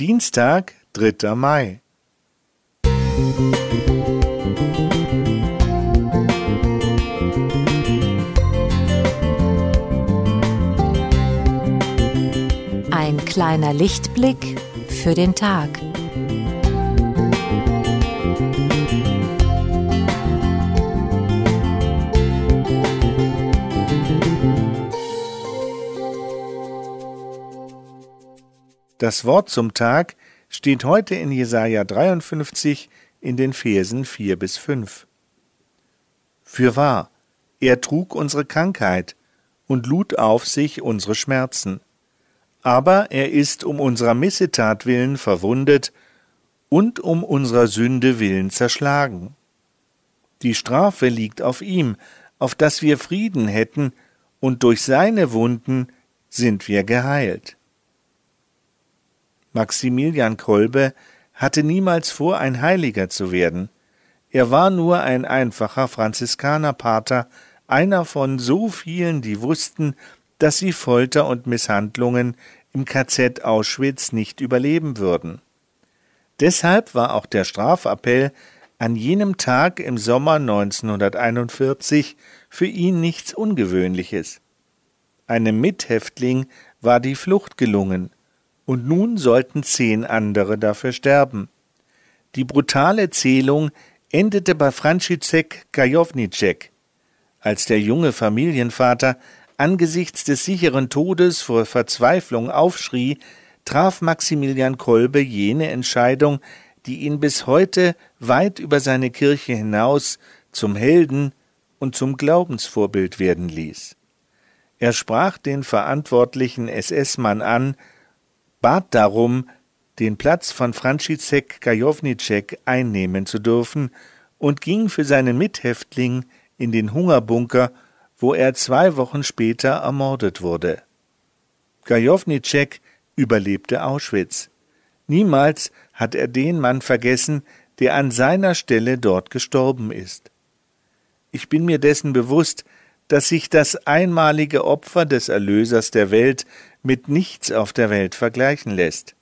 Dienstag, dritter Mai. Ein kleiner Lichtblick für den Tag. Das Wort zum Tag steht heute in Jesaja 53 in den Versen 4 bis 5. Fürwahr, er trug unsere Krankheit und lud auf sich unsere Schmerzen. Aber er ist um unserer Missetat willen verwundet und um unserer Sünde willen zerschlagen. Die Strafe liegt auf ihm, auf dass wir Frieden hätten, und durch seine Wunden sind wir geheilt. Maximilian Kolbe hatte niemals vor, ein Heiliger zu werden. Er war nur ein einfacher Franziskanerpater, einer von so vielen, die wussten, dass sie Folter und Misshandlungen im KZ Auschwitz nicht überleben würden. Deshalb war auch der Strafappell an jenem Tag im Sommer 1941 für ihn nichts Ungewöhnliches. Einem Mithäftling war die Flucht gelungen, und nun sollten zehn andere dafür sterben. Die brutale Zählung endete bei František Kajownicek. Als der junge Familienvater angesichts des sicheren Todes vor Verzweiflung aufschrie, traf Maximilian Kolbe jene Entscheidung, die ihn bis heute weit über seine Kirche hinaus zum Helden und zum Glaubensvorbild werden ließ. Er sprach den verantwortlichen SS-Mann an, bat darum, den Platz von František Kajownicek einnehmen zu dürfen und ging für seinen Mithäftling in den Hungerbunker, wo er zwei Wochen später ermordet wurde. Kajownicek überlebte Auschwitz. Niemals hat er den Mann vergessen, der an seiner Stelle dort gestorben ist. Ich bin mir dessen bewusst, dass sich das einmalige Opfer des Erlösers der Welt mit nichts auf der Welt vergleichen lässt.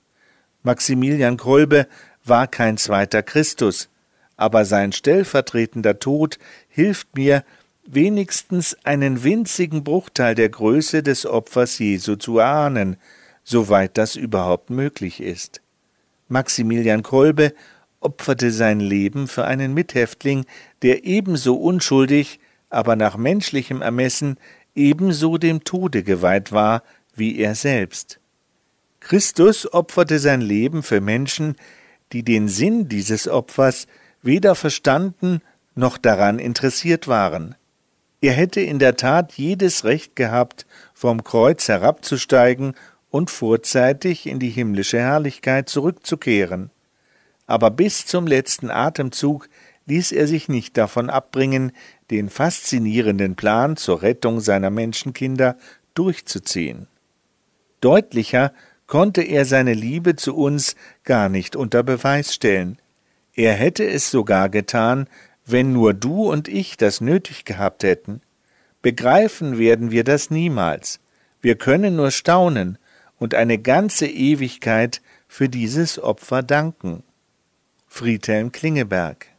Maximilian Kolbe war kein zweiter Christus, aber sein stellvertretender Tod hilft mir, wenigstens einen winzigen Bruchteil der Größe des Opfers Jesu zu erahnen, soweit das überhaupt möglich ist. Maximilian Kolbe opferte sein Leben für einen Mithäftling, der ebenso unschuldig, aber nach menschlichem Ermessen ebenso dem Tode geweiht war wie er selbst. Christus opferte sein Leben für Menschen, die den Sinn dieses Opfers weder verstanden noch daran interessiert waren. Er hätte in der Tat jedes Recht gehabt, vom Kreuz herabzusteigen und vorzeitig in die himmlische Herrlichkeit zurückzukehren. Aber bis zum letzten Atemzug ließ er sich nicht davon abbringen, den faszinierenden Plan zur Rettung seiner Menschenkinder durchzuziehen. Deutlicher konnte er seine Liebe zu uns gar nicht unter Beweis stellen. Er hätte es sogar getan, wenn nur du und ich das nötig gehabt hätten. Begreifen werden wir das niemals. Wir können nur staunen und eine ganze Ewigkeit für dieses Opfer danken. Friedhelm Klingeberg